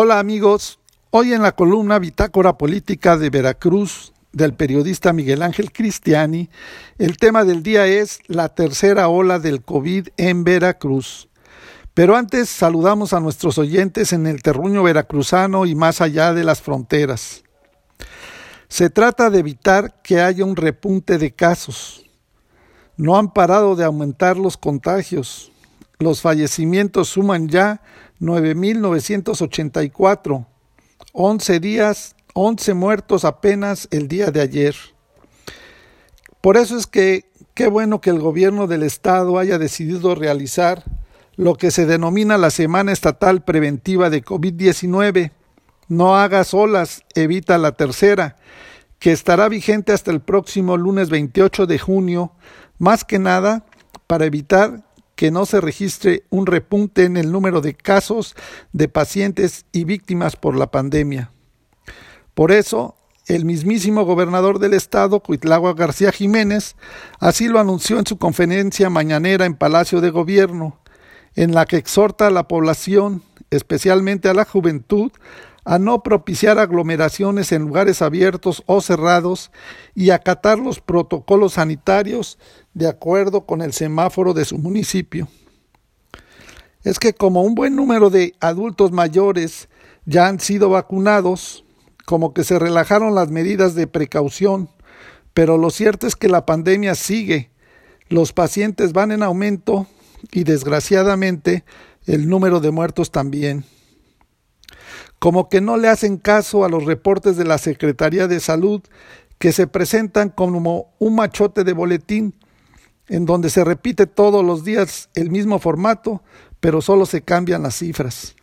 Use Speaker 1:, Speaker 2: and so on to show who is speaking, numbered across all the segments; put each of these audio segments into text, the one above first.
Speaker 1: Hola amigos, hoy en la columna Bitácora Política de Veracruz del periodista Miguel Ángel Cristiani, el tema del día es la tercera ola del COVID en Veracruz. Pero antes saludamos a nuestros oyentes en el terruño veracruzano y más allá de las fronteras. Se trata de evitar que haya un repunte de casos. No han parado de aumentar los contagios. Los fallecimientos suman ya 9.984, 11 días, 11 muertos apenas el día de ayer. Por eso es que qué bueno que el gobierno del estado haya decidido realizar lo que se denomina la Semana Estatal Preventiva de COVID-19. No hagas olas, evita la tercera, que estará vigente hasta el próximo lunes 28 de junio, más que nada para evitar que no se registre un repunte en el número de casos de pacientes y víctimas por la pandemia. Por eso, el mismísimo gobernador del estado, Cuitlagua García Jiménez, así lo anunció en su conferencia mañanera en Palacio de Gobierno, en la que exhorta a la población, especialmente a la juventud, a no propiciar aglomeraciones en lugares abiertos o cerrados y acatar los protocolos sanitarios de acuerdo con el semáforo de su municipio. Es que como un buen número de adultos mayores ya han sido vacunados, como que se relajaron las medidas de precaución, pero lo cierto es que la pandemia sigue, los pacientes van en aumento y desgraciadamente el número de muertos también como que no le hacen caso a los reportes de la Secretaría de Salud que se presentan como un machote de boletín en donde se repite todos los días el mismo formato, pero solo se cambian las cifras.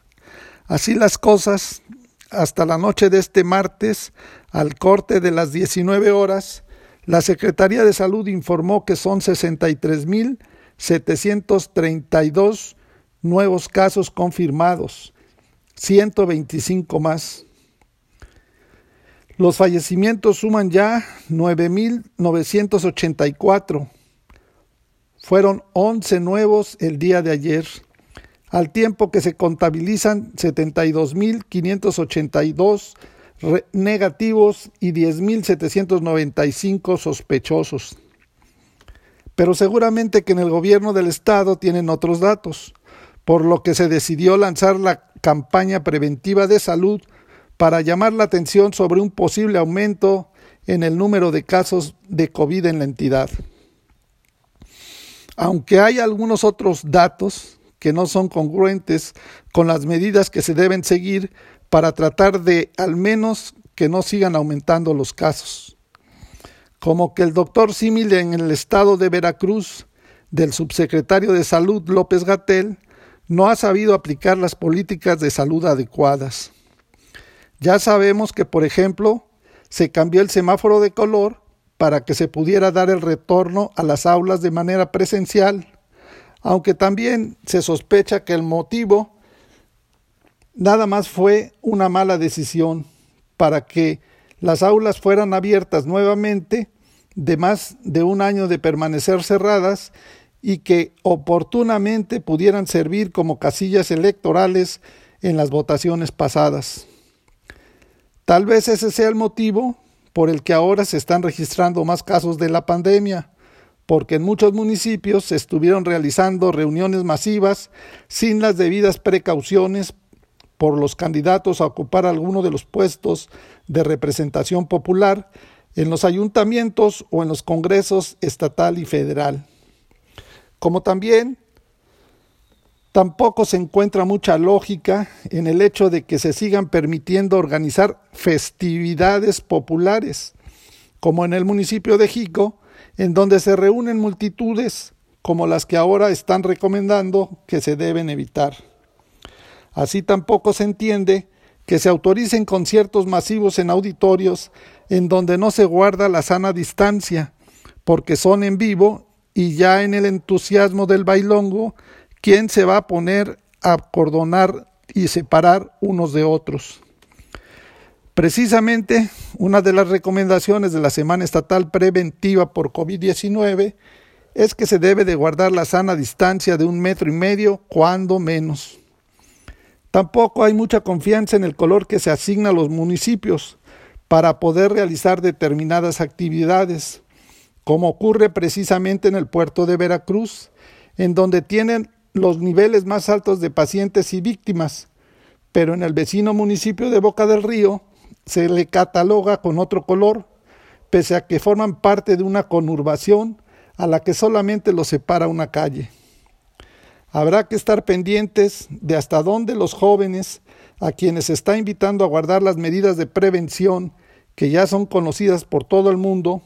Speaker 1: Así las cosas, hasta la noche de este martes, al corte de las 19 horas, la Secretaría de Salud informó que son 63.732 nuevos casos confirmados, 125 más. Los fallecimientos suman ya 9.984. Fueron 11 nuevos el día de ayer, al tiempo que se contabilizan 72.582 negativos y 10.795 sospechosos. Pero seguramente que en el gobierno del estado tienen otros datos, por lo que se decidió lanzar la campaña preventiva de salud para llamar la atención sobre un posible aumento en el número de casos de COVID en la entidad. Aunque hay algunos otros datos que no son congruentes con las medidas que se deben seguir para tratar de al menos que no sigan aumentando los casos. Como que el doctor Simile en el estado de Veracruz del subsecretario de Salud López Gatel no ha sabido aplicar las políticas de salud adecuadas. Ya sabemos que, por ejemplo, se cambió el semáforo de color para que se pudiera dar el retorno a las aulas de manera presencial, aunque también se sospecha que el motivo nada más fue una mala decisión para que las aulas fueran abiertas nuevamente de más de un año de permanecer cerradas y que oportunamente pudieran servir como casillas electorales en las votaciones pasadas. Tal vez ese sea el motivo por el que ahora se están registrando más casos de la pandemia, porque en muchos municipios se estuvieron realizando reuniones masivas sin las debidas precauciones por los candidatos a ocupar alguno de los puestos de representación popular en los ayuntamientos o en los congresos estatal y federal como también tampoco se encuentra mucha lógica en el hecho de que se sigan permitiendo organizar festividades populares, como en el municipio de Jico, en donde se reúnen multitudes como las que ahora están recomendando que se deben evitar. Así tampoco se entiende que se autoricen conciertos masivos en auditorios en donde no se guarda la sana distancia, porque son en vivo y ya en el entusiasmo del bailongo, ¿quién se va a poner a cordonar y separar unos de otros? Precisamente, una de las recomendaciones de la Semana Estatal Preventiva por COVID-19 es que se debe de guardar la sana distancia de un metro y medio, cuando menos. Tampoco hay mucha confianza en el color que se asigna a los municipios para poder realizar determinadas actividades, como ocurre precisamente en el puerto de Veracruz, en donde tienen los niveles más altos de pacientes y víctimas, pero en el vecino municipio de Boca del Río se le cataloga con otro color, pese a que forman parte de una conurbación a la que solamente los separa una calle. Habrá que estar pendientes de hasta dónde los jóvenes, a quienes está invitando a guardar las medidas de prevención que ya son conocidas por todo el mundo,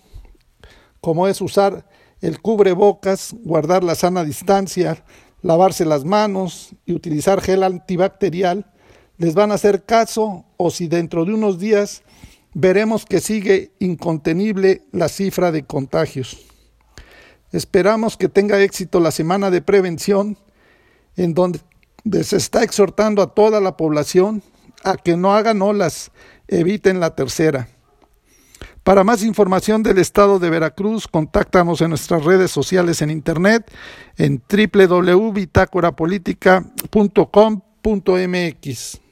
Speaker 1: como es usar el cubrebocas, guardar la sana distancia, lavarse las manos y utilizar gel antibacterial, les van a hacer caso o si dentro de unos días veremos que sigue incontenible la cifra de contagios. Esperamos que tenga éxito la semana de prevención en donde se está exhortando a toda la población a que no hagan olas, eviten la tercera. Para más información del estado de Veracruz, contáctanos en nuestras redes sociales en internet en www.bitácorapolítica.com.mx.